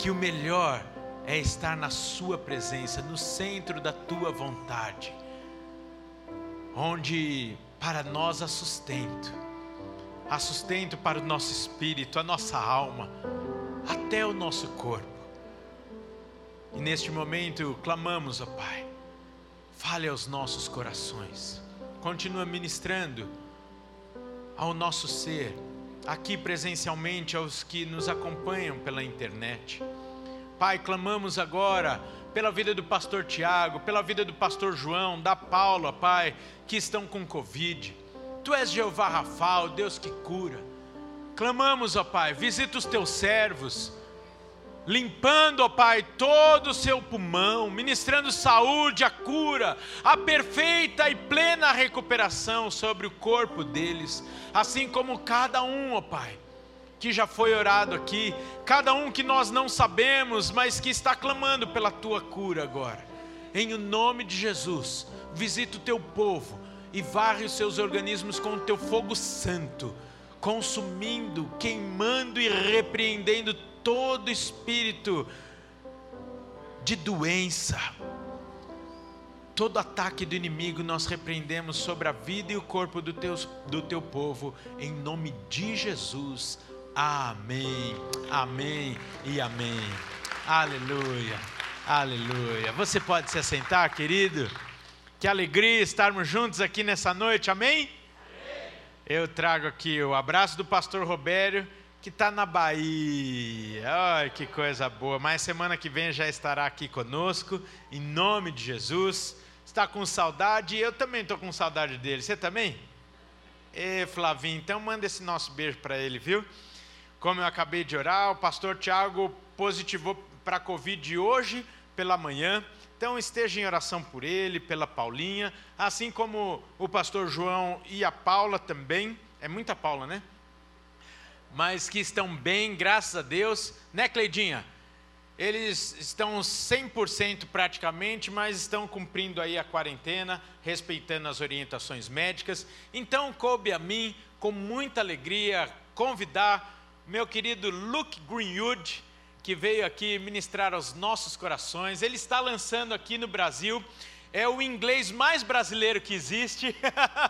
que o melhor é estar na Sua presença, no centro da Tua vontade, onde para nós há sustento, há sustento para o nosso espírito, a nossa alma, até o nosso corpo. E neste momento clamamos, ó Pai, fale aos nossos corações, continua ministrando ao nosso ser, aqui presencialmente, aos que nos acompanham pela internet. Pai, clamamos agora pela vida do pastor Tiago, pela vida do pastor João, da Paula, Pai, que estão com Covid. Tu és Jeová Rafa, o Deus que cura. Clamamos, ó Pai, visita os teus servos, limpando, ó Pai, todo o seu pulmão, ministrando saúde, a cura, a perfeita e plena recuperação sobre o corpo deles, assim como cada um, ó Pai que já foi orado aqui, cada um que nós não sabemos, mas que está clamando pela tua cura agora. Em o nome de Jesus, visita o teu povo e varre os seus organismos com o teu fogo santo, consumindo, queimando e repreendendo todo espírito de doença. Todo ataque do inimigo nós repreendemos sobre a vida e o corpo do teu, do teu povo, em nome de Jesus. Amém, amém e amém. Aleluia, aleluia. Você pode se assentar, querido? Que alegria estarmos juntos aqui nessa noite, amém? amém. Eu trago aqui o abraço do pastor Robério, que está na Bahia. Ai, que coisa boa. Mas semana que vem já estará aqui conosco, em nome de Jesus. Está com saudade? Eu também estou com saudade dele. Você também? Ê, Flavinho, então manda esse nosso beijo para ele, viu? Como eu acabei de orar, o pastor Tiago positivou para a Covid hoje pela manhã. Então esteja em oração por ele, pela Paulinha, assim como o pastor João e a Paula também. É muita Paula, né? Mas que estão bem, graças a Deus. Né, Cleidinha? Eles estão 100% praticamente, mas estão cumprindo aí a quarentena, respeitando as orientações médicas. Então, coube a mim, com muita alegria, convidar meu querido Luke Greenwood, que veio aqui ministrar aos nossos corações. Ele está lançando aqui no Brasil, é o inglês mais brasileiro que existe.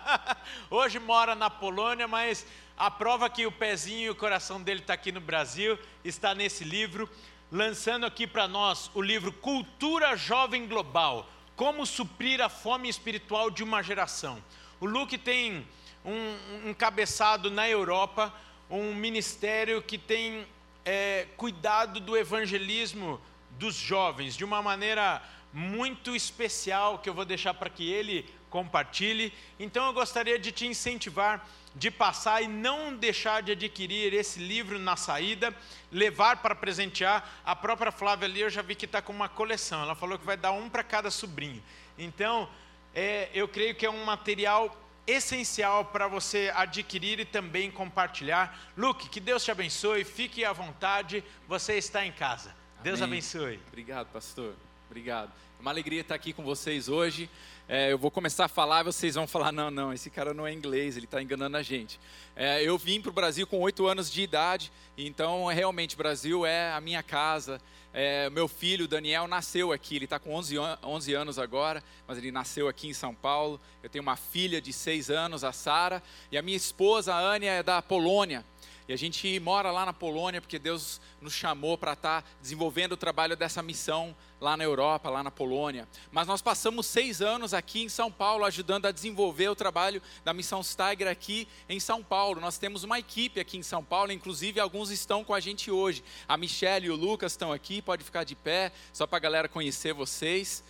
Hoje mora na Polônia, mas a prova que o pezinho e o coração dele está aqui no Brasil está nesse livro, lançando aqui para nós o livro Cultura Jovem Global: Como suprir a fome espiritual de uma geração. O Luke tem um, um cabeçado na Europa um ministério que tem é, cuidado do evangelismo dos jovens de uma maneira muito especial que eu vou deixar para que ele compartilhe. Então eu gostaria de te incentivar de passar e não deixar de adquirir esse livro na saída, levar para presentear. A própria Flávia ali eu já vi que está com uma coleção. Ela falou que vai dar um para cada sobrinho. Então é, eu creio que é um material essencial para você adquirir e também compartilhar. Luke, que Deus te abençoe, fique à vontade, você está em casa. Deus Amém. abençoe. Obrigado, pastor. Obrigado. É uma alegria estar aqui com vocês hoje. É, eu vou começar a falar, vocês vão falar: não, não, esse cara não é inglês, ele está enganando a gente. É, eu vim para o Brasil com oito anos de idade, então realmente Brasil é a minha casa. É, meu filho Daniel nasceu aqui, ele está com 11, 11 anos agora, mas ele nasceu aqui em São Paulo. Eu tenho uma filha de 6 anos, a Sara, e a minha esposa, a Ania, é da Polônia. E a gente mora lá na Polônia porque Deus nos chamou para estar tá desenvolvendo o trabalho dessa missão lá na Europa, lá na Polônia. Mas nós passamos seis anos aqui em São Paulo ajudando a desenvolver o trabalho da missão Steiger aqui em São Paulo. Nós temos uma equipe aqui em São Paulo, inclusive alguns estão com a gente hoje. A Michelle e o Lucas estão aqui, pode ficar de pé, só para a galera conhecer vocês.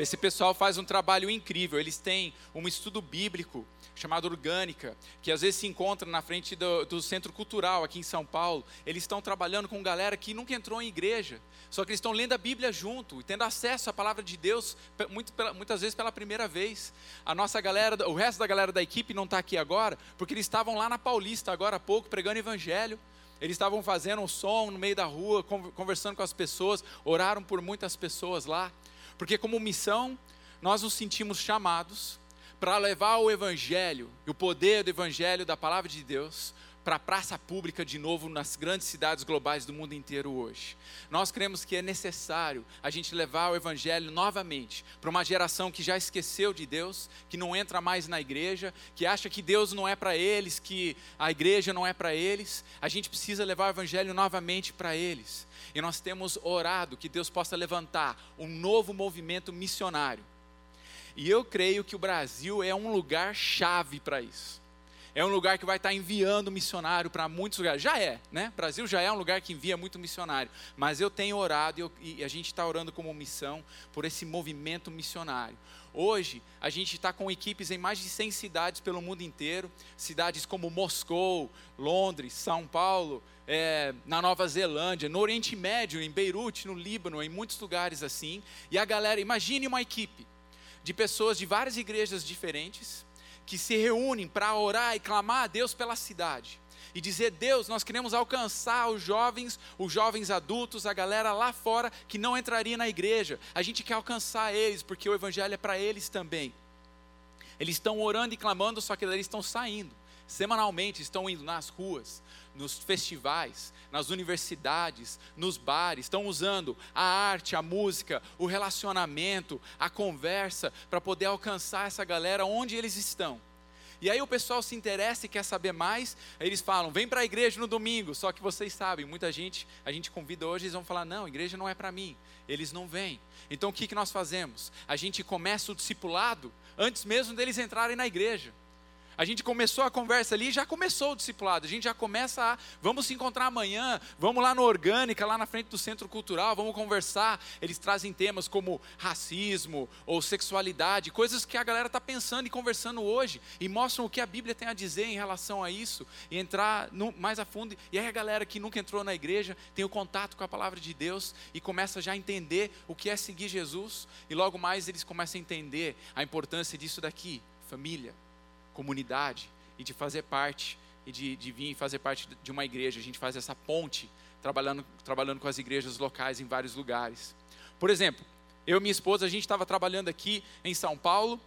Esse pessoal faz um trabalho incrível. Eles têm um estudo bíblico chamada Orgânica, que às vezes se encontra na frente do, do, Centro Cultural aqui em São Paulo. Eles estão trabalhando com galera que nunca entrou em igreja, só que eles estão lendo a Bíblia junto e tendo acesso à palavra de Deus muito, muitas vezes pela primeira vez. A nossa galera, o resto da galera da equipe não está aqui agora, porque eles estavam lá na Paulista agora há pouco pregando evangelho. Eles estavam fazendo um som no meio da rua, conversando com as pessoas, oraram por muitas pessoas lá. Porque, como missão, nós nos sentimos chamados para levar o Evangelho, o poder do Evangelho, da palavra de Deus, para a praça pública de novo nas grandes cidades globais do mundo inteiro hoje. Nós cremos que é necessário a gente levar o Evangelho novamente para uma geração que já esqueceu de Deus, que não entra mais na igreja, que acha que Deus não é para eles, que a igreja não é para eles. A gente precisa levar o Evangelho novamente para eles. E nós temos orado que Deus possa levantar um novo movimento missionário. E eu creio que o Brasil é um lugar chave para isso é um lugar que vai estar enviando missionário para muitos lugares. Já é, né? Brasil já é um lugar que envia muito missionário. Mas eu tenho orado e, eu, e a gente está orando como missão por esse movimento missionário. Hoje, a gente está com equipes em mais de 100 cidades pelo mundo inteiro cidades como Moscou, Londres, São Paulo, é, na Nova Zelândia, no Oriente Médio, em Beirute, no Líbano, em muitos lugares assim. E a galera, imagine uma equipe de pessoas de várias igrejas diferentes que se reúnem para orar e clamar a Deus pela cidade. E dizer, Deus, nós queremos alcançar os jovens, os jovens adultos, a galera lá fora que não entraria na igreja. A gente quer alcançar eles, porque o evangelho é para eles também. Eles estão orando e clamando, só que eles estão saindo. Semanalmente estão indo nas ruas, nos festivais, nas universidades, nos bares, estão usando a arte, a música, o relacionamento, a conversa para poder alcançar essa galera onde eles estão. E aí o pessoal se interessa e quer saber mais, aí eles falam: "Vem para a igreja no domingo". Só que vocês sabem, muita gente, a gente convida hoje, eles vão falar: "Não, igreja não é para mim". Eles não vêm. Então o que que nós fazemos? A gente começa o discipulado antes mesmo deles entrarem na igreja. A gente começou a conversa ali, já começou o discipulado. A gente já começa a, vamos se encontrar amanhã, vamos lá no Orgânica, lá na frente do Centro Cultural, vamos conversar. Eles trazem temas como racismo ou sexualidade, coisas que a galera está pensando e conversando hoje, e mostram o que a Bíblia tem a dizer em relação a isso, e entrar no, mais a fundo. E aí a galera que nunca entrou na igreja tem o contato com a palavra de Deus e começa já a entender o que é seguir Jesus, e logo mais eles começam a entender a importância disso daqui, família comunidade e de fazer parte e de, de vir fazer parte de uma igreja. A gente faz essa ponte trabalhando, trabalhando com as igrejas locais em vários lugares. Por exemplo, eu e minha esposa, a gente estava trabalhando aqui em São Paulo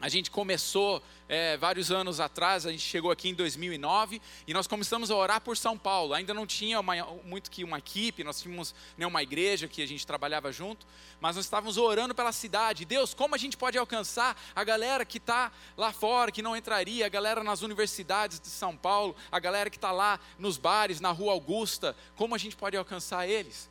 a gente começou é, vários anos atrás, a gente chegou aqui em 2009 e nós começamos a orar por São Paulo. Ainda não tinha uma, muito que uma equipe, nós tínhamos né, uma igreja que a gente trabalhava junto, mas nós estávamos orando pela cidade. Deus, como a gente pode alcançar a galera que está lá fora, que não entraria, a galera nas universidades de São Paulo, a galera que está lá nos bares, na Rua Augusta, como a gente pode alcançar eles?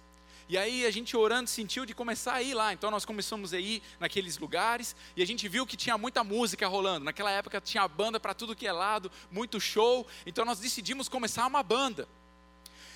E aí a gente orando sentiu de começar a ir lá. Então nós começamos a ir naqueles lugares e a gente viu que tinha muita música rolando. Naquela época tinha banda para tudo que é lado, muito show. Então nós decidimos começar uma banda.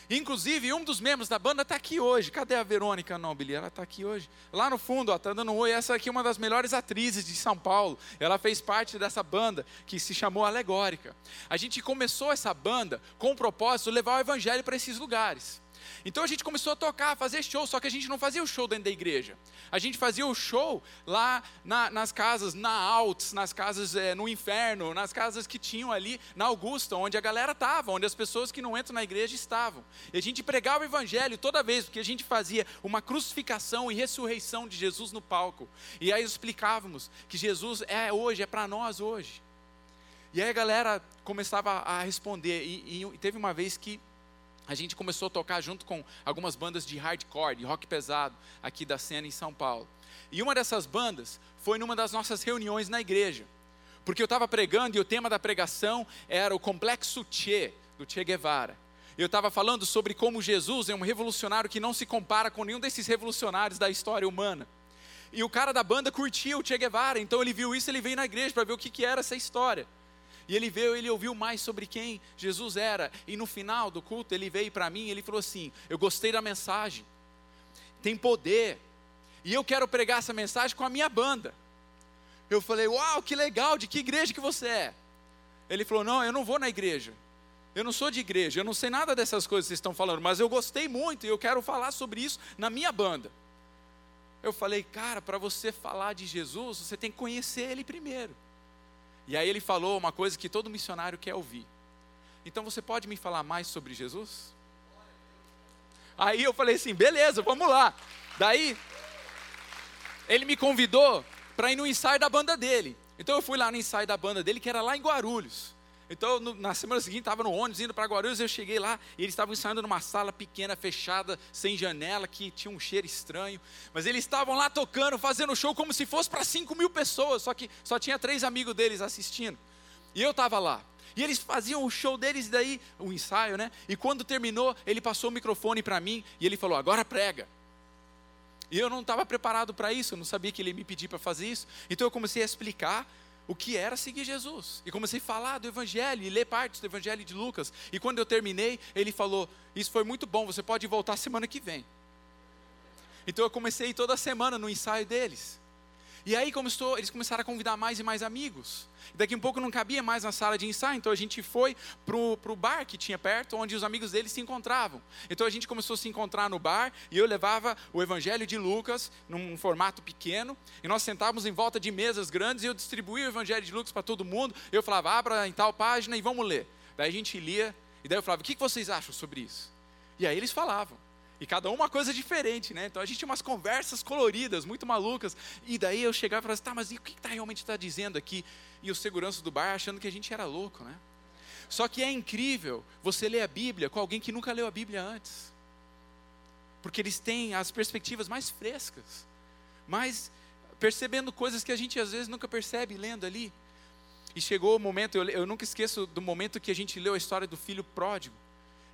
Inclusive, um dos membros da banda está aqui hoje. Cadê a Verônica Nobili? Ela está aqui hoje. Lá no fundo, está dando um oi. Essa aqui é uma das melhores atrizes de São Paulo. Ela fez parte dessa banda que se chamou Alegórica. A gente começou essa banda com o propósito de levar o evangelho para esses lugares. Então a gente começou a tocar, a fazer show, só que a gente não fazia o show dentro da igreja. A gente fazia o show lá na, nas casas, na Alts, nas casas é, no inferno, nas casas que tinham ali na Augusta, onde a galera estava, onde as pessoas que não entram na igreja estavam. E a gente pregava o evangelho toda vez, porque a gente fazia uma crucificação e ressurreição de Jesus no palco. E aí explicávamos que Jesus é hoje, é para nós hoje. E aí a galera começava a responder. E, e teve uma vez que a gente começou a tocar junto com algumas bandas de hardcore, de rock pesado, aqui da cena em São Paulo. E uma dessas bandas foi numa das nossas reuniões na igreja. Porque eu estava pregando e o tema da pregação era o complexo Che, do Che Guevara. Eu estava falando sobre como Jesus é um revolucionário que não se compara com nenhum desses revolucionários da história humana. E o cara da banda curtia o Che Guevara, então ele viu isso, ele veio na igreja para ver o que, que era essa história. E ele veio, ele ouviu mais sobre quem Jesus era. E no final do culto, ele veio para mim e ele falou assim: Eu gostei da mensagem, tem poder, e eu quero pregar essa mensagem com a minha banda. Eu falei: Uau, que legal, de que igreja que você é? Ele falou: Não, eu não vou na igreja. Eu não sou de igreja, eu não sei nada dessas coisas que vocês estão falando, mas eu gostei muito e eu quero falar sobre isso na minha banda. Eu falei, cara, para você falar de Jesus, você tem que conhecer Ele primeiro. E aí ele falou uma coisa que todo missionário quer ouvir. Então você pode me falar mais sobre Jesus? Aí eu falei assim, beleza, vamos lá. Daí ele me convidou para ir no ensaio da banda dele. Então eu fui lá no ensaio da banda dele, que era lá em Guarulhos. Então, no, na semana seguinte, estava no ônibus indo para Guarulhos. Eu cheguei lá e eles estavam ensaiando numa sala pequena, fechada, sem janela, que tinha um cheiro estranho. Mas eles estavam lá tocando, fazendo show como se fosse para 5 mil pessoas. Só que só tinha três amigos deles assistindo. E eu estava lá. E eles faziam o show deles, daí, o ensaio, né? E quando terminou, ele passou o microfone para mim e ele falou: agora prega. E eu não estava preparado para isso, eu não sabia que ele ia me pedir para fazer isso. Então eu comecei a explicar o que era seguir Jesus. E comecei a falar do Evangelho e ler partes do Evangelho de Lucas. E quando eu terminei, ele falou: Isso foi muito bom, você pode voltar semana que vem. Então eu comecei toda semana no ensaio deles. E aí começou, eles começaram a convidar mais e mais amigos. Daqui a um pouco não cabia mais na sala de ensaio, então a gente foi para o bar que tinha perto, onde os amigos deles se encontravam. Então a gente começou a se encontrar no bar e eu levava o Evangelho de Lucas num formato pequeno e nós sentávamos em volta de mesas grandes e eu distribuía o Evangelho de Lucas para todo mundo. Eu falava, abra em tal página e vamos ler. Daí a gente lia e daí eu falava, o que vocês acham sobre isso? E aí eles falavam. E cada um uma coisa diferente, né? Então a gente tinha umas conversas coloridas, muito malucas. E daí eu chegava e falava assim, tá, mas e o que está realmente está dizendo aqui? E o segurança do bar achando que a gente era louco, né? Só que é incrível você ler a Bíblia com alguém que nunca leu a Bíblia antes. Porque eles têm as perspectivas mais frescas, mais percebendo coisas que a gente às vezes nunca percebe lendo ali. E chegou o momento, eu, eu nunca esqueço do momento que a gente leu a história do filho pródigo.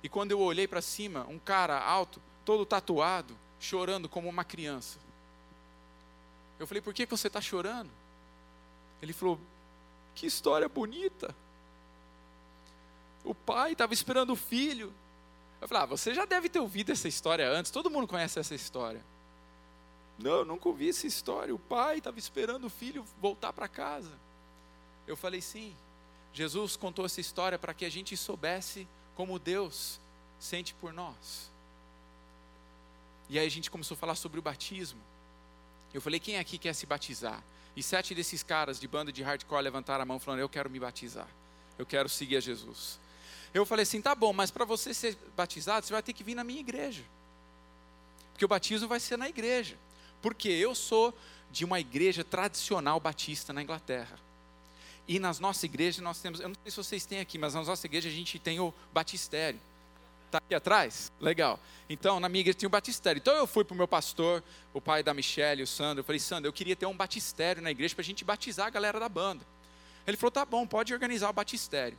E quando eu olhei para cima, um cara alto, todo tatuado, chorando como uma criança. Eu falei, por que você está chorando? Ele falou, que história bonita. O pai estava esperando o filho. Eu falei, ah, você já deve ter ouvido essa história antes, todo mundo conhece essa história. Não, nunca ouvi essa história. O pai estava esperando o filho voltar para casa. Eu falei, sim. Jesus contou essa história para que a gente soubesse como Deus sente por nós. E aí a gente começou a falar sobre o batismo. Eu falei, quem aqui quer se batizar? E sete desses caras de banda de hardcore levantaram a mão falando, eu quero me batizar. Eu quero seguir a Jesus. Eu falei assim, tá bom, mas para você ser batizado, você vai ter que vir na minha igreja. Porque o batismo vai ser na igreja. Porque eu sou de uma igreja tradicional batista na Inglaterra. E nas nossas igrejas nós temos, eu não sei se vocês têm aqui, mas nas nossas igrejas a gente tem o batistério. Está aqui atrás? Legal. Então, na minha igreja tinha um batistério. Então, eu fui para o meu pastor, o pai da Michelle, o Sandro. Eu falei, Sandro, eu queria ter um batistério na igreja para a gente batizar a galera da banda. Ele falou, tá bom, pode organizar o batistério.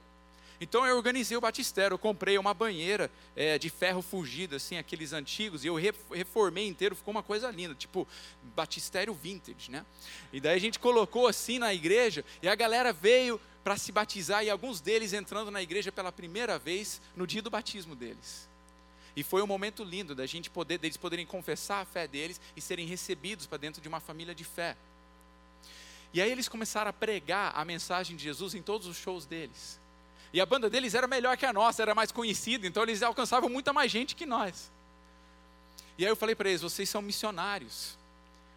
Então, eu organizei o batistério. Eu comprei uma banheira é, de ferro fugido, assim, aqueles antigos, e eu reformei inteiro. Ficou uma coisa linda, tipo batistério vintage, né? E daí a gente colocou assim na igreja, e a galera veio para se batizar e alguns deles entrando na igreja pela primeira vez no dia do batismo deles. E foi um momento lindo da gente poder, deles poderem confessar a fé deles e serem recebidos para dentro de uma família de fé. E aí eles começaram a pregar a mensagem de Jesus em todos os shows deles. E a banda deles era melhor que a nossa, era mais conhecida, então eles alcançavam muita mais gente que nós. E aí eu falei para eles: vocês são missionários.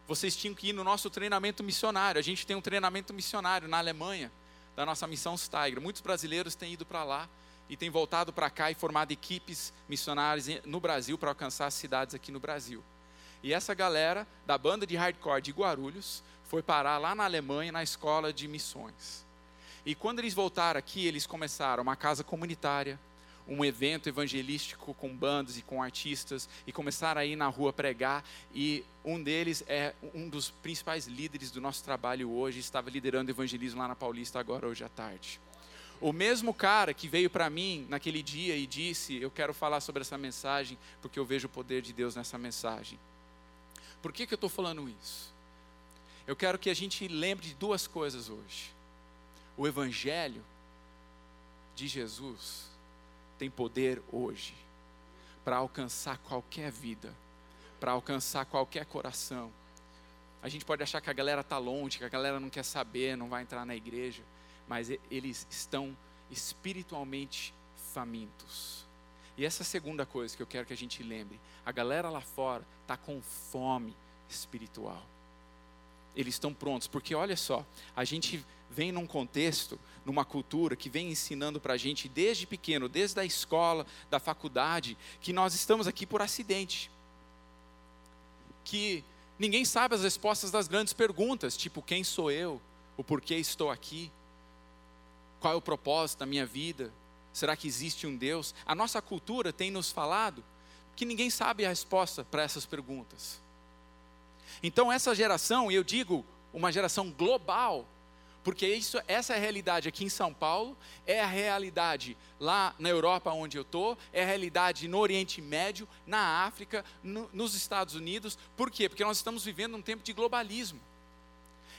Vocês tinham que ir no nosso treinamento missionário. A gente tem um treinamento missionário na Alemanha da nossa missão Steiger. Muitos brasileiros têm ido para lá e têm voltado para cá e formado equipes missionárias no Brasil para alcançar as cidades aqui no Brasil. E essa galera da banda de hardcore de Guarulhos foi parar lá na Alemanha na escola de missões. E quando eles voltaram aqui, eles começaram uma casa comunitária, um evento evangelístico com bandas e com artistas e começaram a ir na rua pregar e um deles é um dos principais líderes do nosso trabalho hoje, estava liderando evangelismo lá na Paulista agora hoje à tarde. O mesmo cara que veio para mim naquele dia e disse: Eu quero falar sobre essa mensagem porque eu vejo o poder de Deus nessa mensagem. Por que, que eu estou falando isso? Eu quero que a gente lembre de duas coisas hoje. O Evangelho de Jesus tem poder hoje para alcançar qualquer vida, para alcançar qualquer coração. A gente pode achar que a galera está longe, que a galera não quer saber, não vai entrar na igreja, mas eles estão espiritualmente famintos. E essa segunda coisa que eu quero que a gente lembre: a galera lá fora está com fome espiritual. Eles estão prontos, porque olha só, a gente vem num contexto, numa cultura que vem ensinando para a gente desde pequeno, desde a escola, da faculdade, que nós estamos aqui por acidente. Que ninguém sabe as respostas das grandes perguntas, tipo quem sou eu, o porquê estou aqui. Qual é o propósito da minha vida? Será que existe um Deus? A nossa cultura tem nos falado que ninguém sabe a resposta para essas perguntas. Então, essa geração, e eu digo uma geração global, porque isso, essa é a realidade aqui em São Paulo, é a realidade lá na Europa, onde eu estou, é a realidade no Oriente Médio, na África, no, nos Estados Unidos. Por quê? Porque nós estamos vivendo um tempo de globalismo.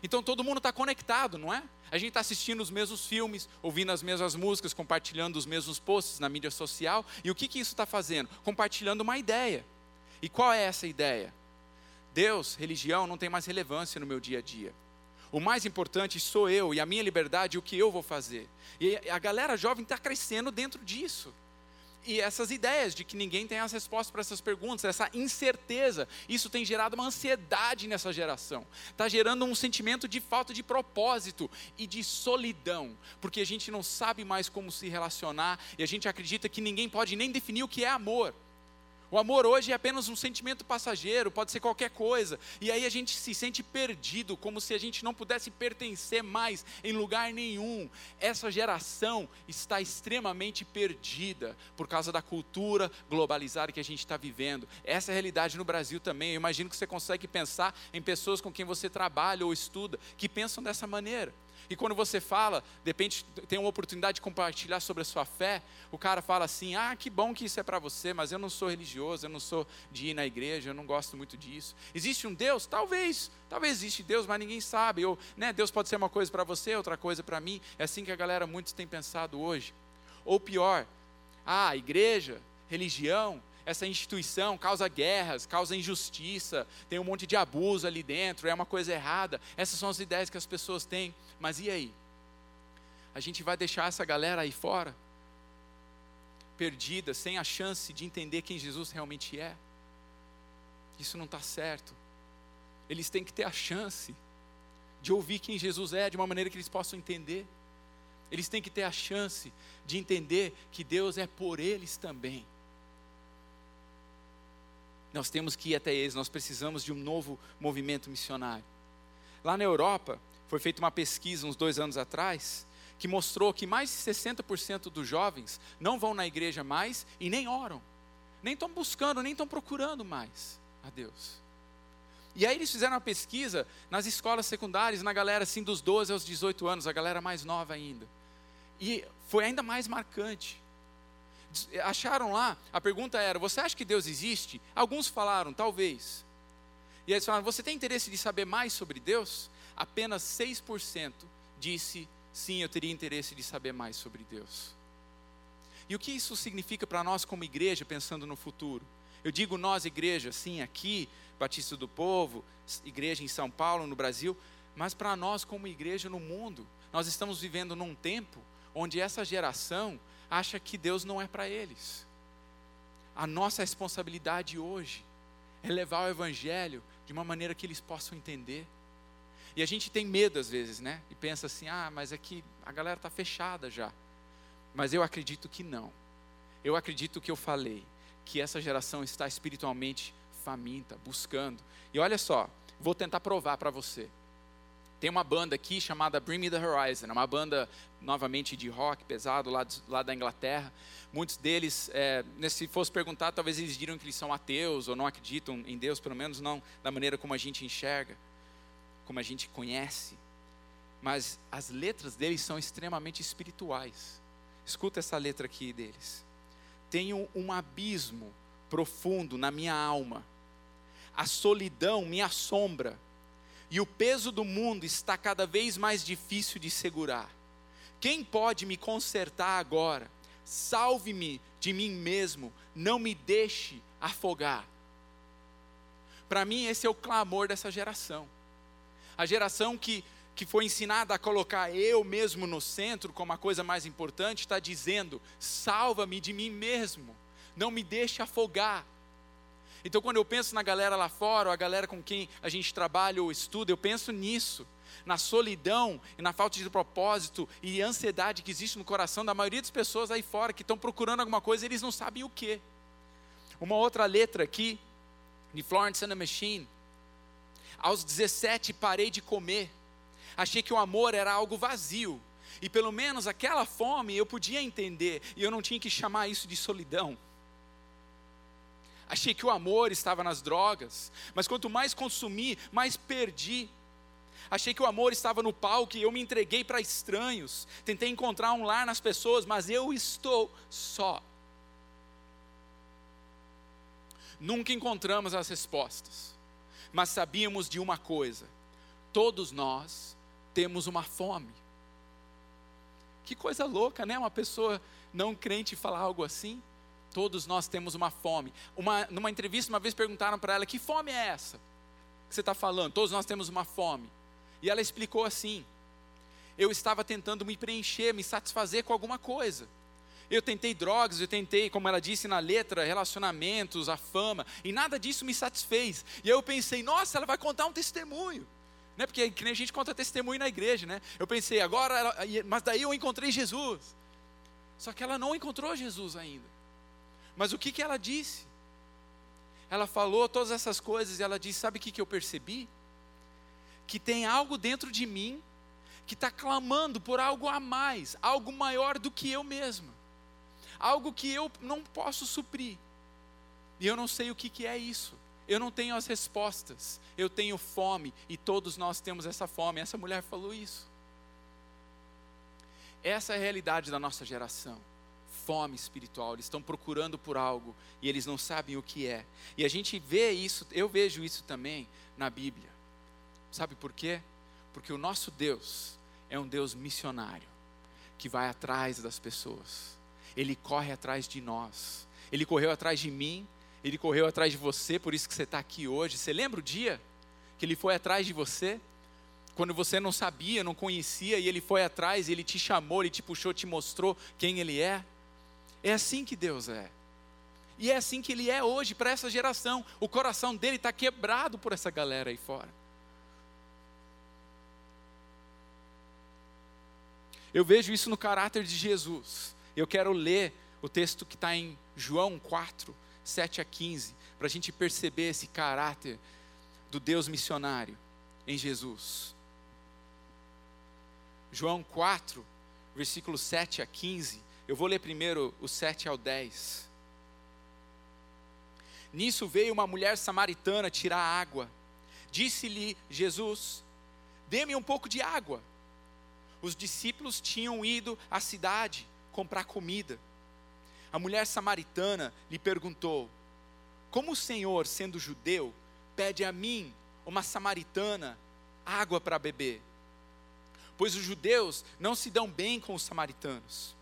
Então todo mundo está conectado, não é? A gente está assistindo os mesmos filmes, ouvindo as mesmas músicas, compartilhando os mesmos posts na mídia social. E o que, que isso está fazendo? Compartilhando uma ideia. E qual é essa ideia? Deus, religião, não tem mais relevância no meu dia a dia. O mais importante sou eu e a minha liberdade, o que eu vou fazer. E a galera jovem está crescendo dentro disso. E essas ideias de que ninguém tem as respostas para essas perguntas, essa incerteza, isso tem gerado uma ansiedade nessa geração. Está gerando um sentimento de falta de propósito e de solidão, porque a gente não sabe mais como se relacionar e a gente acredita que ninguém pode nem definir o que é amor. O amor hoje é apenas um sentimento passageiro, pode ser qualquer coisa. E aí a gente se sente perdido, como se a gente não pudesse pertencer mais em lugar nenhum. Essa geração está extremamente perdida por causa da cultura globalizada que a gente está vivendo. Essa é a realidade no Brasil também. Eu imagino que você consegue pensar em pessoas com quem você trabalha ou estuda que pensam dessa maneira. E quando você fala, de repente tem uma oportunidade de compartilhar sobre a sua fé, o cara fala assim: ah, que bom que isso é para você, mas eu não sou religioso, eu não sou de ir na igreja, eu não gosto muito disso. Existe um Deus? Talvez, talvez existe Deus, mas ninguém sabe. Ou, né, Deus pode ser uma coisa para você, outra coisa para mim. É assim que a galera muitos tem pensado hoje. Ou pior, ah, igreja, religião, essa instituição causa guerras, causa injustiça, tem um monte de abuso ali dentro, é uma coisa errada. Essas são as ideias que as pessoas têm. Mas e aí? A gente vai deixar essa galera aí fora? Perdida, sem a chance de entender quem Jesus realmente é? Isso não está certo. Eles têm que ter a chance de ouvir quem Jesus é de uma maneira que eles possam entender. Eles têm que ter a chance de entender que Deus é por eles também. Nós temos que ir até eles, nós precisamos de um novo movimento missionário. Lá na Europa, foi feita uma pesquisa uns dois anos atrás, que mostrou que mais de 60% dos jovens não vão na igreja mais e nem oram, nem estão buscando, nem estão procurando mais a Deus. E aí eles fizeram uma pesquisa nas escolas secundárias, na galera assim dos 12 aos 18 anos, a galera mais nova ainda. E foi ainda mais marcante acharam lá, a pergunta era: Você acha que Deus existe? Alguns falaram, talvez. E eles falaram: Você tem interesse de saber mais sobre Deus? Apenas 6% disse: Sim, eu teria interesse de saber mais sobre Deus. E o que isso significa para nós como igreja, pensando no futuro? Eu digo nós, igreja, sim, aqui, Batista do Povo, igreja em São Paulo, no Brasil, mas para nós como igreja no mundo, nós estamos vivendo num tempo onde essa geração acha que Deus não é para eles. A nossa responsabilidade hoje é levar o Evangelho de uma maneira que eles possam entender. E a gente tem medo às vezes, né? E pensa assim: ah, mas é que a galera está fechada já. Mas eu acredito que não. Eu acredito que eu falei, que essa geração está espiritualmente faminta, buscando. E olha só, vou tentar provar para você. Tem uma banda aqui chamada Bring Me the Horizon, é uma banda novamente de rock pesado lá, lá da Inglaterra. Muitos deles, é, né, se fosse perguntar, talvez eles diriam que eles são ateus ou não acreditam em Deus, pelo menos não da maneira como a gente enxerga, como a gente conhece. Mas as letras deles são extremamente espirituais. Escuta essa letra aqui deles. Tenho um abismo profundo na minha alma. A solidão me assombra e o peso do mundo está cada vez mais difícil de segurar. Quem pode me consertar agora? Salve-me de mim mesmo, não me deixe afogar. Para mim, esse é o clamor dessa geração. A geração que, que foi ensinada a colocar eu mesmo no centro como a coisa mais importante, está dizendo: salva-me de mim mesmo, não me deixe afogar. Então, quando eu penso na galera lá fora, ou a galera com quem a gente trabalha ou estuda, eu penso nisso, na solidão e na falta de propósito e ansiedade que existe no coração da maioria das pessoas aí fora que estão procurando alguma coisa e eles não sabem o que. Uma outra letra aqui, de Florence and the Machine. Aos 17 parei de comer. Achei que o amor era algo vazio. E pelo menos aquela fome eu podia entender, e eu não tinha que chamar isso de solidão. Achei que o amor estava nas drogas, mas quanto mais consumi, mais perdi. Achei que o amor estava no palco e eu me entreguei para estranhos. Tentei encontrar um lar nas pessoas, mas eu estou só. Nunca encontramos as respostas, mas sabíamos de uma coisa: todos nós temos uma fome. Que coisa louca, né? Uma pessoa não crente falar algo assim. Todos nós temos uma fome. Uma, numa entrevista, uma vez perguntaram para ela: Que fome é essa que você está falando? Todos nós temos uma fome. E ela explicou assim: Eu estava tentando me preencher, me satisfazer com alguma coisa. Eu tentei drogas, eu tentei, como ela disse na letra, relacionamentos, a fama, e nada disso me satisfez. E aí eu pensei, nossa, ela vai contar um testemunho. Né? Porque que nem a gente conta testemunho na igreja, né? Eu pensei, agora, ela, mas daí eu encontrei Jesus. Só que ela não encontrou Jesus ainda. Mas o que, que ela disse? Ela falou todas essas coisas e ela disse: Sabe o que, que eu percebi? Que tem algo dentro de mim que está clamando por algo a mais, algo maior do que eu mesma, algo que eu não posso suprir. E eu não sei o que, que é isso. Eu não tenho as respostas. Eu tenho fome e todos nós temos essa fome. Essa mulher falou isso. Essa é a realidade da nossa geração fome espiritual, eles estão procurando por algo e eles não sabem o que é. E a gente vê isso, eu vejo isso também na Bíblia. Sabe por quê? Porque o nosso Deus é um Deus missionário, que vai atrás das pessoas. Ele corre atrás de nós. Ele correu atrás de mim, ele correu atrás de você, por isso que você está aqui hoje. Você lembra o dia que ele foi atrás de você? Quando você não sabia, não conhecia, e ele foi atrás, ele te chamou, ele te puxou, te mostrou quem ele é. É assim que Deus é. E é assim que Ele é hoje para essa geração. O coração dele está quebrado por essa galera aí fora. Eu vejo isso no caráter de Jesus. Eu quero ler o texto que está em João 4, 7 a 15, para a gente perceber esse caráter do Deus missionário em Jesus. João 4, versículo 7 a 15 eu vou ler primeiro o 7 ao 10. Nisso veio uma mulher samaritana tirar água. Disse-lhe Jesus: Dê-me um pouco de água. Os discípulos tinham ido à cidade comprar comida. A mulher samaritana lhe perguntou: Como o Senhor, sendo judeu, pede a mim, uma samaritana, água para beber? Pois os judeus não se dão bem com os samaritanos.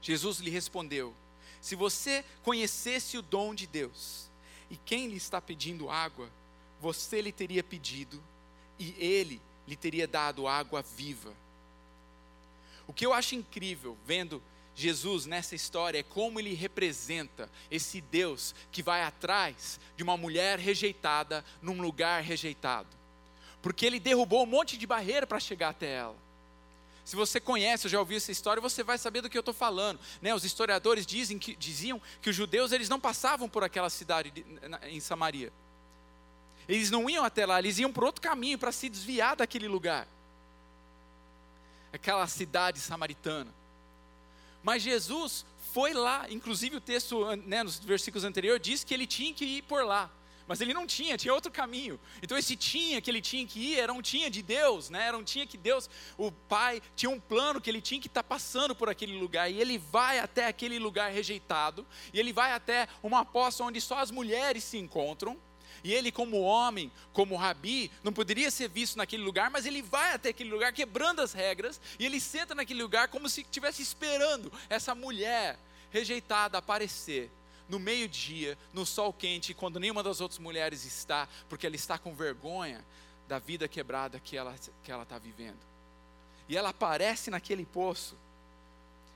Jesus lhe respondeu: Se você conhecesse o dom de Deus e quem lhe está pedindo água, você lhe teria pedido e ele lhe teria dado água viva. O que eu acho incrível vendo Jesus nessa história é como ele representa esse Deus que vai atrás de uma mulher rejeitada num lugar rejeitado. Porque ele derrubou um monte de barreira para chegar até ela. Se você conhece ou já ouviu essa história, você vai saber do que eu estou falando. Né? Os historiadores dizem que, diziam que os judeus eles não passavam por aquela cidade de, na, em Samaria. Eles não iam até lá, eles iam por outro caminho para se desviar daquele lugar. Aquela cidade samaritana. Mas Jesus foi lá, inclusive o texto, né, nos versículos anteriores, diz que ele tinha que ir por lá mas ele não tinha, tinha outro caminho. Então esse tinha que ele tinha que ir era um tinha de Deus, né? Era um tinha que Deus, o Pai tinha um plano que ele tinha que estar tá passando por aquele lugar e ele vai até aquele lugar rejeitado e ele vai até uma poça onde só as mulheres se encontram. E ele, como homem, como rabi, não poderia ser visto naquele lugar, mas ele vai até aquele lugar quebrando as regras, e ele senta naquele lugar como se estivesse esperando essa mulher rejeitada aparecer no meio-dia, no sol quente, quando nenhuma das outras mulheres está, porque ela está com vergonha da vida quebrada que ela está que ela tá vivendo. E ela aparece naquele poço,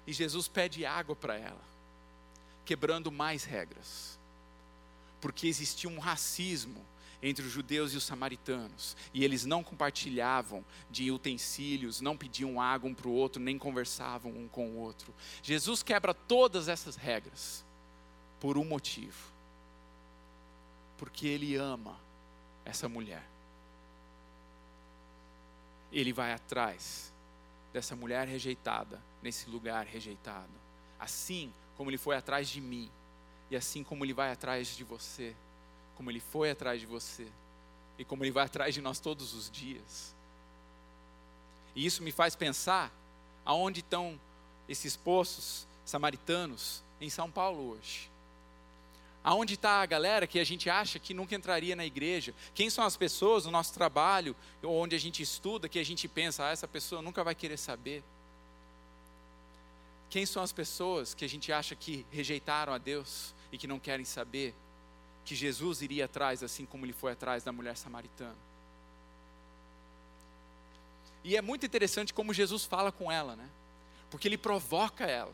e Jesus pede água para ela, quebrando mais regras, porque existia um racismo entre os judeus e os samaritanos, e eles não compartilhavam de utensílios, não pediam água um para o outro, nem conversavam um com o outro. Jesus quebra todas essas regras por um motivo. Porque ele ama essa mulher. Ele vai atrás dessa mulher rejeitada nesse lugar rejeitado. Assim como ele foi atrás de mim, e assim como ele vai atrás de você, como ele foi atrás de você, e como ele vai atrás de nós todos os dias. E isso me faz pensar aonde estão esses poços samaritanos em São Paulo hoje. Aonde está a galera que a gente acha que nunca entraria na igreja? Quem são as pessoas no nosso trabalho, onde a gente estuda, que a gente pensa, ah, essa pessoa nunca vai querer saber? Quem são as pessoas que a gente acha que rejeitaram a Deus e que não querem saber que Jesus iria atrás, assim como ele foi atrás da mulher samaritana? E é muito interessante como Jesus fala com ela, né? Porque ele provoca ela.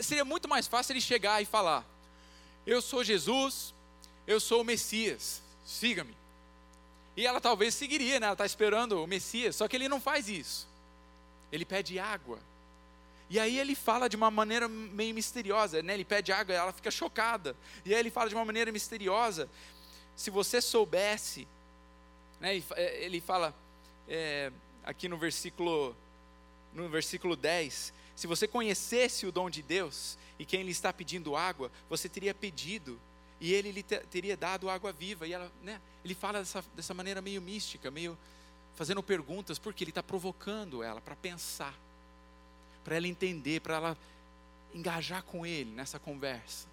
Seria muito mais fácil ele chegar e falar: eu sou Jesus, eu sou o Messias, siga-me. E ela talvez seguiria, né? Ela está esperando o Messias, só que ele não faz isso. Ele pede água. E aí ele fala de uma maneira meio misteriosa, né? Ele pede água, ela fica chocada. E aí ele fala de uma maneira misteriosa. Se você soubesse, né? Ele fala é, aqui no versículo no versículo 10, se você conhecesse o dom de Deus e quem lhe está pedindo água, você teria pedido e ele lhe teria dado água viva. E ela, né, ele fala dessa, dessa maneira meio mística, meio fazendo perguntas, porque ele está provocando ela para pensar, para ela entender, para ela engajar com ele nessa conversa.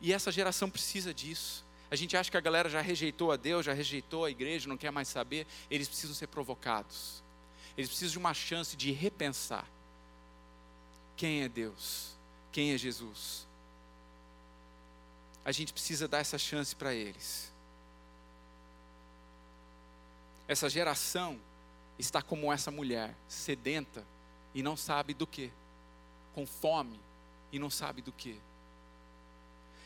E essa geração precisa disso. A gente acha que a galera já rejeitou a Deus, já rejeitou a igreja, não quer mais saber. Eles precisam ser provocados. Eles precisam de uma chance de repensar quem é Deus, quem é Jesus. A gente precisa dar essa chance para eles. Essa geração está como essa mulher, sedenta e não sabe do que, com fome e não sabe do que.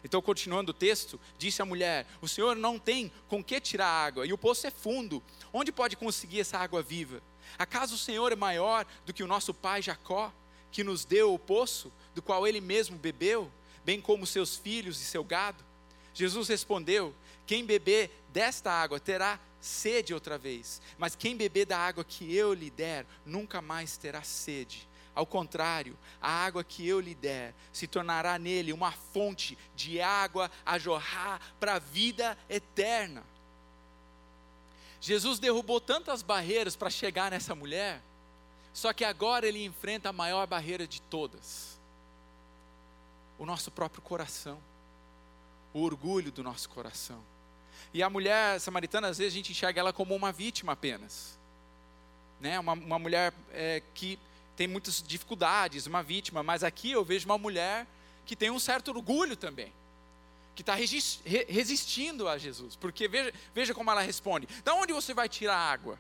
Então, continuando o texto, disse a mulher: O Senhor não tem com que tirar água, e o poço é fundo. Onde pode conseguir essa água viva? Acaso o Senhor é maior do que o nosso pai Jacó? que nos deu o poço, do qual ele mesmo bebeu, bem como seus filhos e seu gado? Jesus respondeu: Quem beber desta água terá sede outra vez, mas quem beber da água que eu lhe der, nunca mais terá sede. Ao contrário, a água que eu lhe der se tornará nele uma fonte de água a jorrar para a vida eterna. Jesus derrubou tantas barreiras para chegar nessa mulher, só que agora ele enfrenta a maior barreira de todas: o nosso próprio coração, o orgulho do nosso coração. E a mulher samaritana, às vezes, a gente enxerga ela como uma vítima apenas. Né? Uma, uma mulher é, que tem muitas dificuldades, uma vítima, mas aqui eu vejo uma mulher que tem um certo orgulho também, que está resistindo a Jesus, porque veja, veja como ela responde: Da onde você vai tirar água?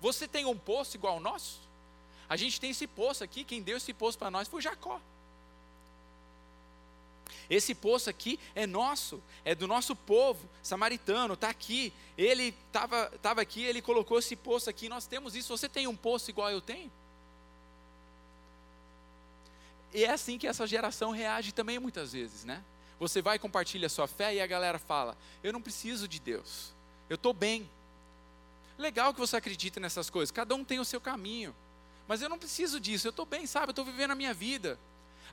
Você tem um poço igual ao nosso? A gente tem esse poço aqui, quem deu esse poço para nós foi Jacó. Esse poço aqui é nosso, é do nosso povo samaritano, está aqui. Ele estava aqui, ele colocou esse poço aqui, nós temos isso. Você tem um poço igual eu tenho? E é assim que essa geração reage também muitas vezes, né? Você vai compartilha sua fé e a galera fala: Eu não preciso de Deus, eu estou bem. Legal que você acredita nessas coisas, cada um tem o seu caminho. Mas eu não preciso disso, eu estou bem, sabe? Eu estou vivendo a minha vida.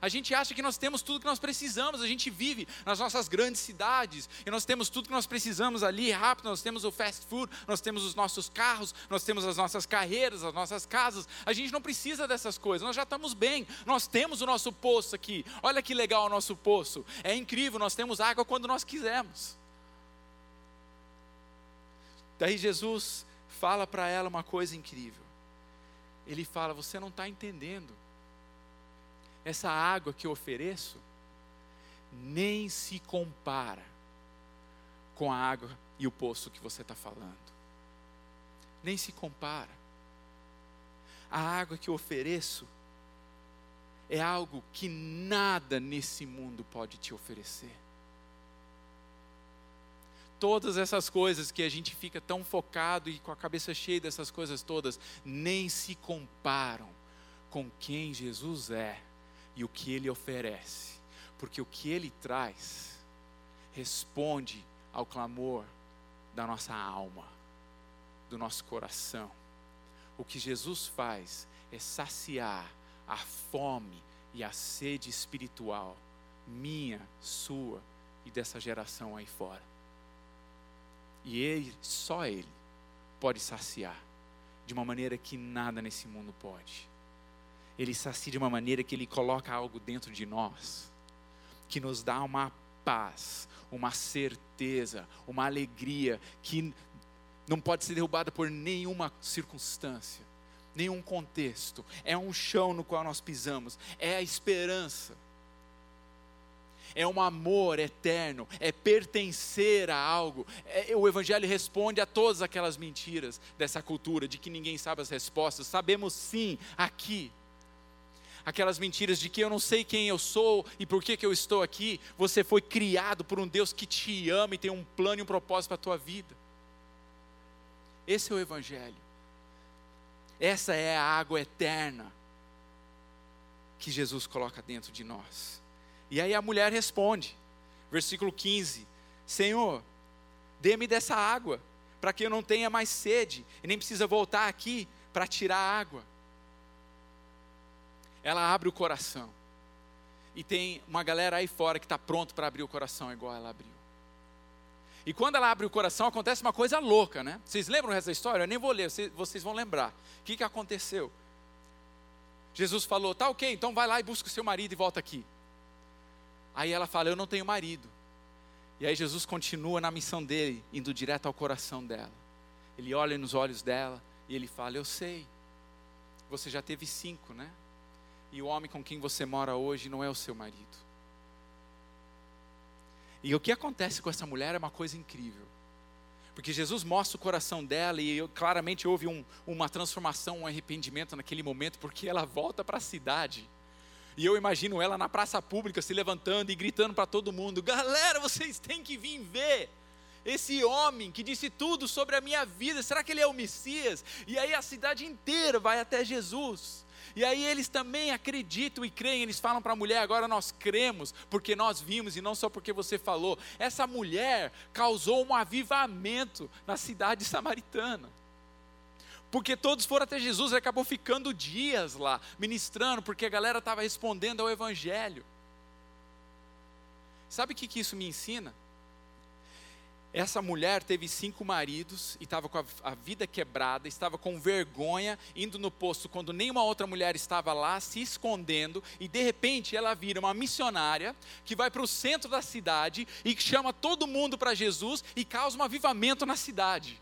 A gente acha que nós temos tudo que nós precisamos, a gente vive nas nossas grandes cidades, e nós temos tudo que nós precisamos ali rápido, nós temos o fast food, nós temos os nossos carros, nós temos as nossas carreiras, as nossas casas. A gente não precisa dessas coisas, nós já estamos bem, nós temos o nosso poço aqui. Olha que legal o nosso poço, é incrível, nós temos água quando nós quisermos. Daí Jesus fala para ela uma coisa incrível ele fala: Você não está entendendo. Essa água que eu ofereço nem se compara com a água e o poço que você está falando. Nem se compara. A água que eu ofereço é algo que nada nesse mundo pode te oferecer todas essas coisas que a gente fica tão focado e com a cabeça cheia dessas coisas todas, nem se comparam com quem Jesus é e o que ele oferece, porque o que ele traz responde ao clamor da nossa alma, do nosso coração. o que Jesus faz é saciar a fome e a sede espiritual minha, sua e dessa geração aí fora. E ele, só ele, pode saciar de uma maneira que nada nesse mundo pode. Ele sacia de uma maneira que ele coloca algo dentro de nós, que nos dá uma paz, uma certeza, uma alegria que não pode ser derrubada por nenhuma circunstância, nenhum contexto. É um chão no qual nós pisamos, é a esperança é um amor eterno, é pertencer a algo. É, o Evangelho responde a todas aquelas mentiras dessa cultura, de que ninguém sabe as respostas. Sabemos sim aqui. Aquelas mentiras de que eu não sei quem eu sou e por que, que eu estou aqui. Você foi criado por um Deus que te ama e tem um plano e um propósito para a tua vida. Esse é o Evangelho. Essa é a água eterna que Jesus coloca dentro de nós. E aí a mulher responde, versículo 15: Senhor, dê-me dessa água, para que eu não tenha mais sede, e nem precisa voltar aqui para tirar a água. Ela abre o coração. E tem uma galera aí fora que está pronto para abrir o coração, igual ela abriu. E quando ela abre o coração, acontece uma coisa louca, né? Vocês lembram essa história? Eu nem vou ler, vocês vão lembrar. O que, que aconteceu? Jesus falou: tá ok, então vai lá e busca o seu marido e volta aqui. Aí ela fala: Eu não tenho marido. E aí Jesus continua na missão dele, indo direto ao coração dela. Ele olha nos olhos dela e ele fala: Eu sei, você já teve cinco, né? E o homem com quem você mora hoje não é o seu marido. E o que acontece com essa mulher é uma coisa incrível. Porque Jesus mostra o coração dela e claramente houve um, uma transformação, um arrependimento naquele momento, porque ela volta para a cidade e eu imagino ela na praça pública se levantando e gritando para todo mundo: Galera, vocês têm que vir ver esse homem que disse tudo sobre a minha vida, será que ele é o Messias? E aí a cidade inteira vai até Jesus. E aí eles também acreditam e creem, eles falam para a mulher: agora nós cremos, porque nós vimos e não só porque você falou. Essa mulher causou um avivamento na cidade samaritana porque todos foram até Jesus, ele acabou ficando dias lá, ministrando, porque a galera estava respondendo ao Evangelho. Sabe o que, que isso me ensina? Essa mulher teve cinco maridos e estava com a, a, vida quebrada, estava com vergonha, indo no posto quando nenhuma outra mulher estava lá, se escondendo, e de repente ela vira uma missionária que vai para o centro da cidade e chama todo mundo para Jesus e causa um avivamento na cidade.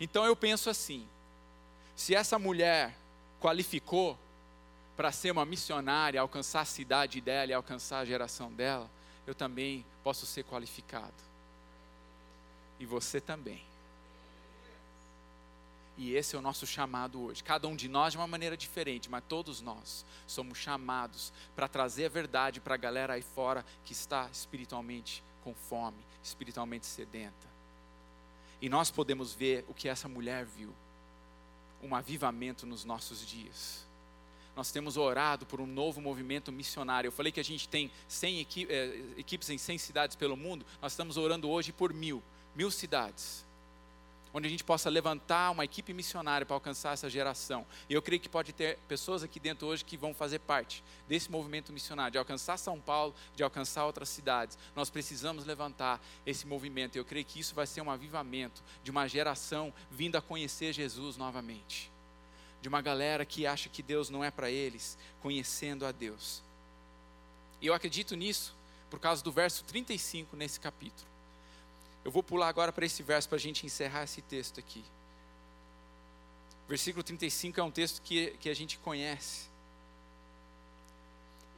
Então eu penso assim: se essa mulher qualificou para ser uma missionária, alcançar a cidade dela e alcançar a geração dela, eu também posso ser qualificado. E você também. E esse é o nosso chamado hoje. Cada um de nós de uma maneira diferente, mas todos nós somos chamados para trazer a verdade para a galera aí fora que está espiritualmente com fome, espiritualmente sedenta. E nós podemos ver o que essa mulher viu: um avivamento nos nossos dias. Nós temos orado por um novo movimento missionário. Eu falei que a gente tem 100 eh, equipes em 100 cidades pelo mundo. Nós estamos orando hoje por mil, mil cidades onde a gente possa levantar uma equipe missionária para alcançar essa geração. E eu creio que pode ter pessoas aqui dentro hoje que vão fazer parte desse movimento missionário, de alcançar São Paulo, de alcançar outras cidades. Nós precisamos levantar esse movimento. Eu creio que isso vai ser um avivamento de uma geração vindo a conhecer Jesus novamente. De uma galera que acha que Deus não é para eles, conhecendo a Deus. E eu acredito nisso por causa do verso 35 nesse capítulo. Eu vou pular agora para esse verso para a gente encerrar esse texto aqui. Versículo 35 é um texto que, que a gente conhece.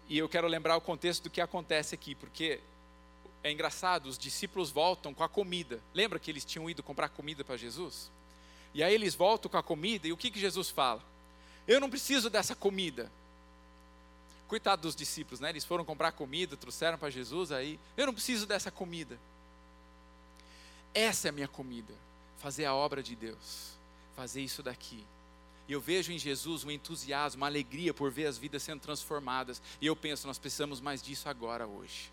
E eu quero lembrar o contexto do que acontece aqui, porque é engraçado, os discípulos voltam com a comida. Lembra que eles tinham ido comprar comida para Jesus? E aí eles voltam com a comida, e o que, que Jesus fala? Eu não preciso dessa comida. Coitado dos discípulos, né? Eles foram comprar comida, trouxeram para Jesus, aí, eu não preciso dessa comida. Essa é a minha comida, fazer a obra de Deus, fazer isso daqui. E eu vejo em Jesus um entusiasmo, uma alegria por ver as vidas sendo transformadas. E eu penso, nós precisamos mais disso agora, hoje.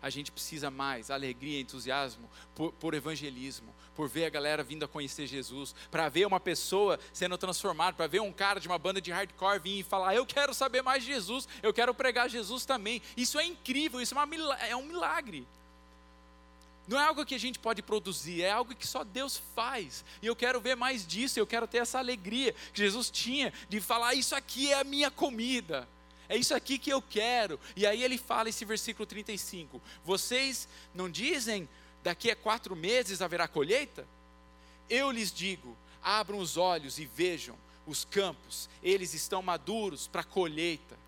A gente precisa mais alegria, entusiasmo por, por evangelismo, por ver a galera vindo a conhecer Jesus, para ver uma pessoa sendo transformada, para ver um cara de uma banda de hardcore vir e falar: Eu quero saber mais de Jesus, eu quero pregar Jesus também. Isso é incrível, isso é, uma, é um milagre. Não é algo que a gente pode produzir, é algo que só Deus faz. E eu quero ver mais disso, eu quero ter essa alegria que Jesus tinha de falar: Isso aqui é a minha comida é isso aqui que eu quero. E aí ele fala esse versículo 35: Vocês não dizem, daqui a quatro meses haverá colheita? Eu lhes digo: abram os olhos e vejam os campos, eles estão maduros para colheita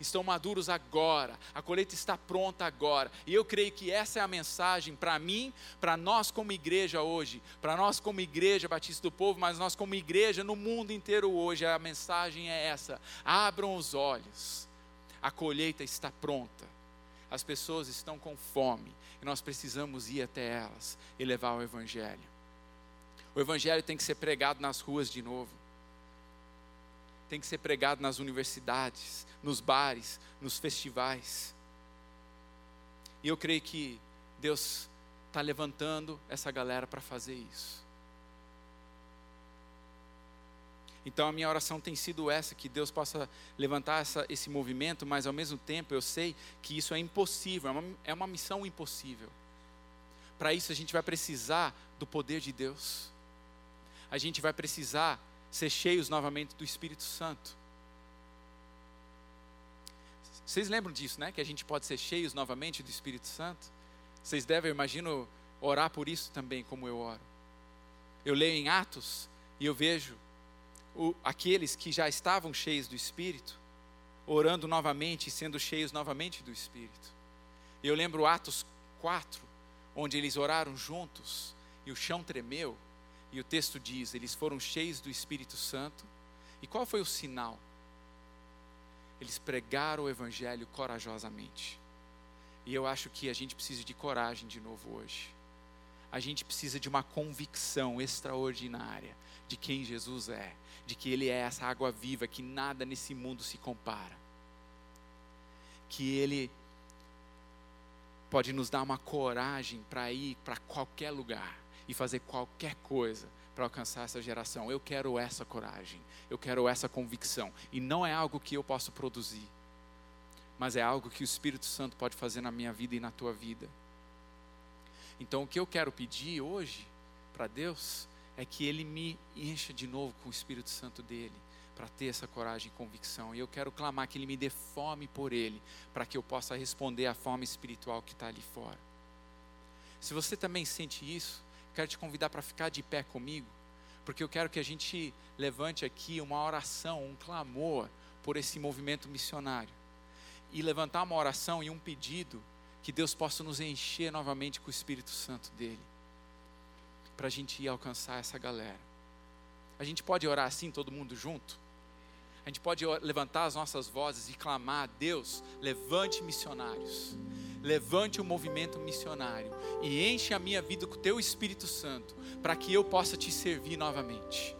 estão maduros agora, a colheita está pronta agora. E eu creio que essa é a mensagem para mim, para nós como igreja hoje, para nós como igreja Batista do Povo, mas nós como igreja no mundo inteiro hoje, a mensagem é essa: abram os olhos, a colheita está pronta, as pessoas estão com fome e nós precisamos ir até elas e levar o Evangelho. O Evangelho tem que ser pregado nas ruas de novo tem que ser pregado nas universidades, nos bares, nos festivais. E eu creio que Deus está levantando essa galera para fazer isso. Então a minha oração tem sido essa, que Deus possa levantar essa, esse movimento, mas ao mesmo tempo eu sei que isso é impossível, é uma, é uma missão impossível. Para isso a gente vai precisar do poder de Deus, a gente vai precisar ser cheios novamente do Espírito Santo. Vocês lembram disso, né? Que a gente pode ser cheios novamente do Espírito Santo? Vocês devem, eu imagino, orar por isso também, como eu oro. Eu leio em Atos e eu vejo o, aqueles que já estavam cheios do Espírito, orando novamente e sendo cheios novamente do Espírito. Eu lembro Atos 4, onde eles oraram juntos e o chão tremeu e o texto diz: eles foram cheios do Espírito Santo. E qual foi o sinal? Eles pregaram o Evangelho corajosamente. E eu acho que a gente precisa de coragem de novo hoje. A gente precisa de uma convicção extraordinária de quem Jesus é, de que Ele é essa água viva, que nada nesse mundo se compara. Que Ele pode nos dar uma coragem para ir para qualquer lugar e fazer qualquer coisa para alcançar essa geração. Eu quero essa coragem, eu quero essa convicção. E não é algo que eu posso produzir, mas é algo que o Espírito Santo pode fazer na minha vida e na tua vida. Então, o que eu quero pedir hoje para Deus é que Ele me encha de novo com o Espírito Santo dele, para ter essa coragem e convicção. E eu quero clamar que Ele me dê fome por Ele, para que eu possa responder à fome espiritual que está ali fora. Se você também sente isso, quero te convidar para ficar de pé comigo, porque eu quero que a gente levante aqui uma oração, um clamor por esse movimento missionário. E levantar uma oração e um pedido que Deus possa nos encher novamente com o Espírito Santo dele, para a gente ir alcançar essa galera. A gente pode orar assim, todo mundo junto? A gente pode levantar as nossas vozes e clamar: Deus, levante missionários levante o um movimento missionário e enche a minha vida com o teu Espírito Santo, para que eu possa te servir novamente.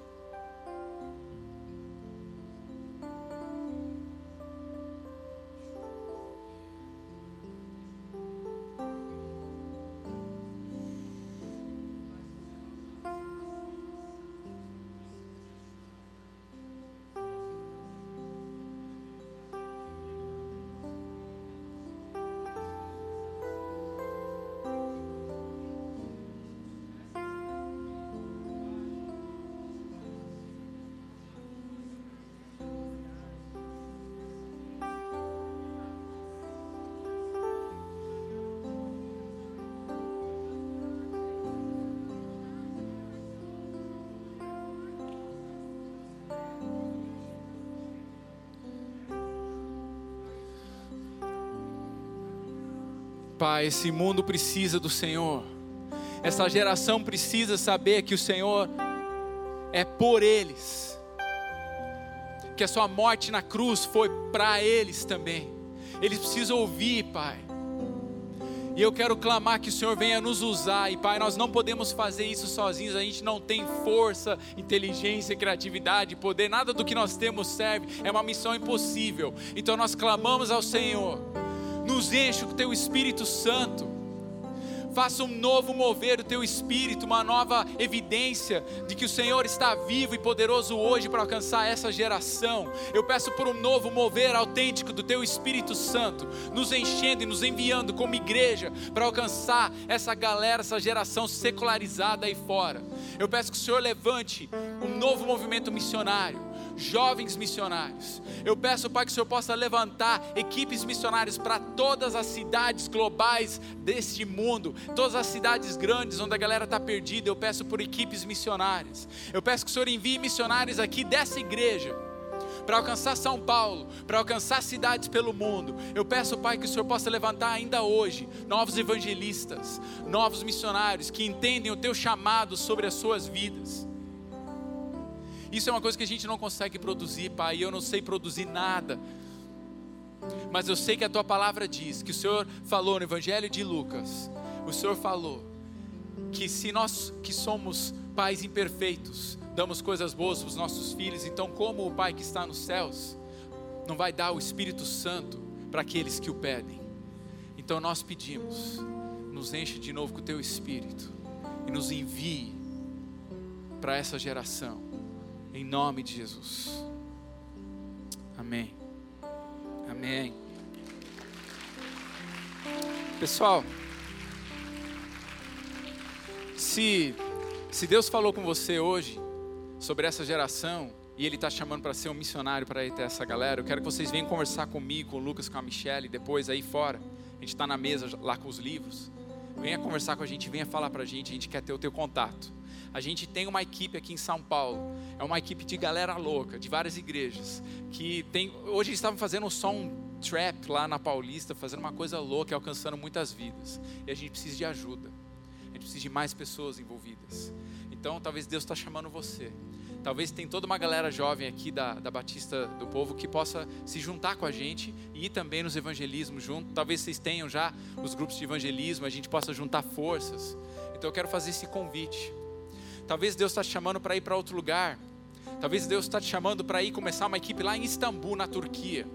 Pai, esse mundo precisa do Senhor. Essa geração precisa saber que o Senhor é por eles. Que a sua morte na cruz foi para eles também. Eles precisam ouvir, Pai. E eu quero clamar que o Senhor venha nos usar. E Pai, nós não podemos fazer isso sozinhos. A gente não tem força, inteligência, criatividade, poder. Nada do que nós temos serve. É uma missão impossível. Então nós clamamos ao Senhor nos enche com o teu Espírito Santo. Faça um novo mover do teu espírito, uma nova evidência de que o Senhor está vivo e poderoso hoje para alcançar essa geração. Eu peço por um novo mover autêntico do teu Espírito Santo, nos enchendo e nos enviando como igreja para alcançar essa galera, essa geração secularizada aí fora. Eu peço que o Senhor levante um novo movimento missionário jovens missionários. Eu peço, Pai, que o Senhor possa levantar equipes missionárias para todas as cidades globais deste mundo, todas as cidades grandes onde a galera está perdida. Eu peço por equipes missionárias. Eu peço que o Senhor envie missionários aqui dessa igreja para alcançar São Paulo, para alcançar cidades pelo mundo. Eu peço, Pai, que o Senhor possa levantar ainda hoje novos evangelistas, novos missionários que entendem o teu chamado sobre as suas vidas. Isso é uma coisa que a gente não consegue produzir, Pai. Eu não sei produzir nada. Mas eu sei que a tua palavra diz que o Senhor falou no Evangelho de Lucas. O Senhor falou que se nós que somos pais imperfeitos, damos coisas boas para os nossos filhos, então como o Pai que está nos céus não vai dar o Espírito Santo para aqueles que o pedem? Então nós pedimos, nos enche de novo com o teu Espírito e nos envie para essa geração em nome de Jesus. Amém. Amém. Pessoal, se, se Deus falou com você hoje sobre essa geração e Ele está chamando para ser um missionário para ir até essa galera, eu quero que vocês venham conversar comigo, com o Lucas, com a Michelle, depois aí fora. A gente está na mesa lá com os livros. Venha conversar com a gente, venha falar para a gente, a gente quer ter o teu contato. A gente tem uma equipe aqui em São Paulo, é uma equipe de galera louca, de várias igrejas, que tem, hoje estavam fazendo um som trap lá na Paulista, fazendo uma coisa louca, alcançando muitas vidas. E a gente precisa de ajuda, a gente precisa de mais pessoas envolvidas. Então, talvez Deus está chamando você. Talvez tem toda uma galera jovem aqui da, da Batista do Povo que possa se juntar com a gente e ir também nos evangelismos junto. Talvez vocês tenham já os grupos de evangelismo, a gente possa juntar forças. Então eu quero fazer esse convite. Talvez Deus está te chamando para ir para outro lugar. Talvez Deus está te chamando para ir começar uma equipe lá em Istambul, na Turquia.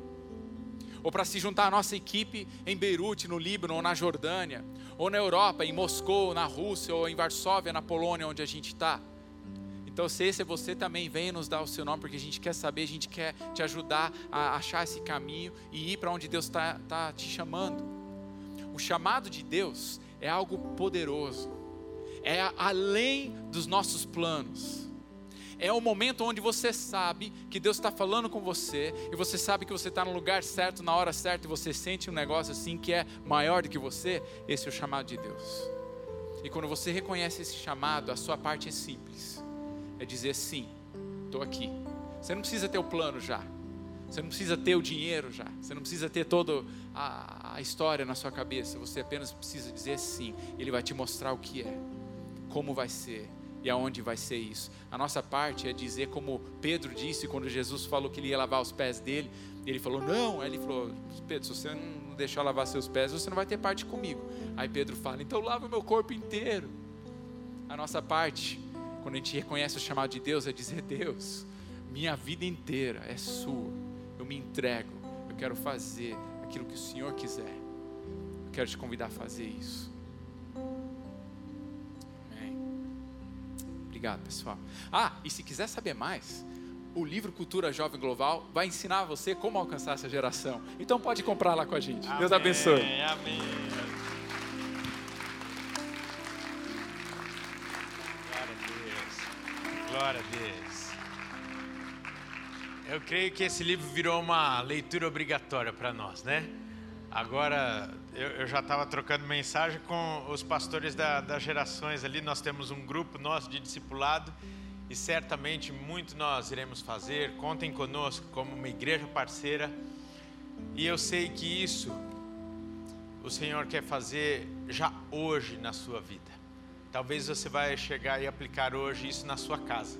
Ou para se juntar à nossa equipe em Beirute, no Líbano, ou na Jordânia. Ou na Europa, em Moscou, na Rússia, ou em Varsóvia, na Polônia, onde a gente está. Então, se esse é você também, venha nos dar o seu nome, porque a gente quer saber, a gente quer te ajudar a achar esse caminho e ir para onde Deus está tá te chamando. O chamado de Deus é algo poderoso é além dos nossos planos. É o momento onde você sabe que Deus está falando com você e você sabe que você está no lugar certo, na hora certa e você sente um negócio assim que é maior do que você. Esse é o chamado de Deus. E quando você reconhece esse chamado, a sua parte é simples: é dizer sim, estou aqui. Você não precisa ter o plano já. Você não precisa ter o dinheiro já. Você não precisa ter toda a, a história na sua cabeça. Você apenas precisa dizer sim. Ele vai te mostrar o que é como vai ser e aonde vai ser isso. A nossa parte é dizer como Pedro disse quando Jesus falou que ele ia lavar os pés dele. Ele falou: Não. Aí ele falou: Pedro, se você não deixar lavar seus pés, você não vai ter parte comigo. Aí Pedro fala: Então lava o meu corpo inteiro. A nossa parte, quando a gente reconhece o chamado de Deus, é dizer: Deus, minha vida inteira é sua. Eu me entrego. Eu quero fazer aquilo que o Senhor quiser. Eu quero te convidar a fazer isso. Obrigado, pessoal. Ah, e se quiser saber mais, o livro Cultura Jovem Global vai ensinar você como alcançar essa geração. Então pode comprar lá com a gente. Amém, Deus abençoe. Amém. Glória a Deus. Eu creio que esse livro virou uma leitura obrigatória para nós, né? Agora, eu, eu já estava trocando mensagem com os pastores da, das gerações ali. Nós temos um grupo nosso de discipulado e certamente muito nós iremos fazer. Contem conosco como uma igreja parceira. E eu sei que isso o Senhor quer fazer já hoje na sua vida. Talvez você vai chegar e aplicar hoje isso na sua casa,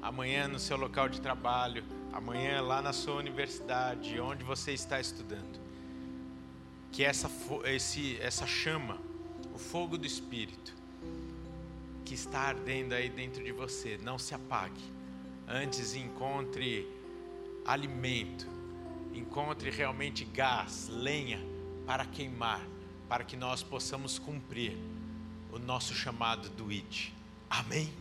amanhã no seu local de trabalho, amanhã lá na sua universidade, onde você está estudando. Que essa, esse, essa chama, o fogo do Espírito, que está ardendo aí dentro de você, não se apague. Antes encontre alimento, encontre realmente gás, lenha, para queimar, para que nós possamos cumprir o nosso chamado do IT. Amém?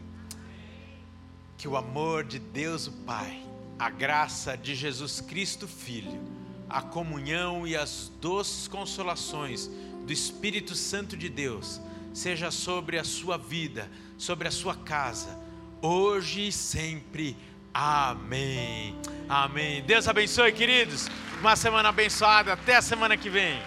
Que o amor de Deus o Pai, a graça de Jesus Cristo Filho, a comunhão e as doces consolações do Espírito Santo de Deus seja sobre a sua vida, sobre a sua casa, hoje e sempre. Amém. Amém. Deus abençoe, queridos. Uma semana abençoada. Até a semana que vem.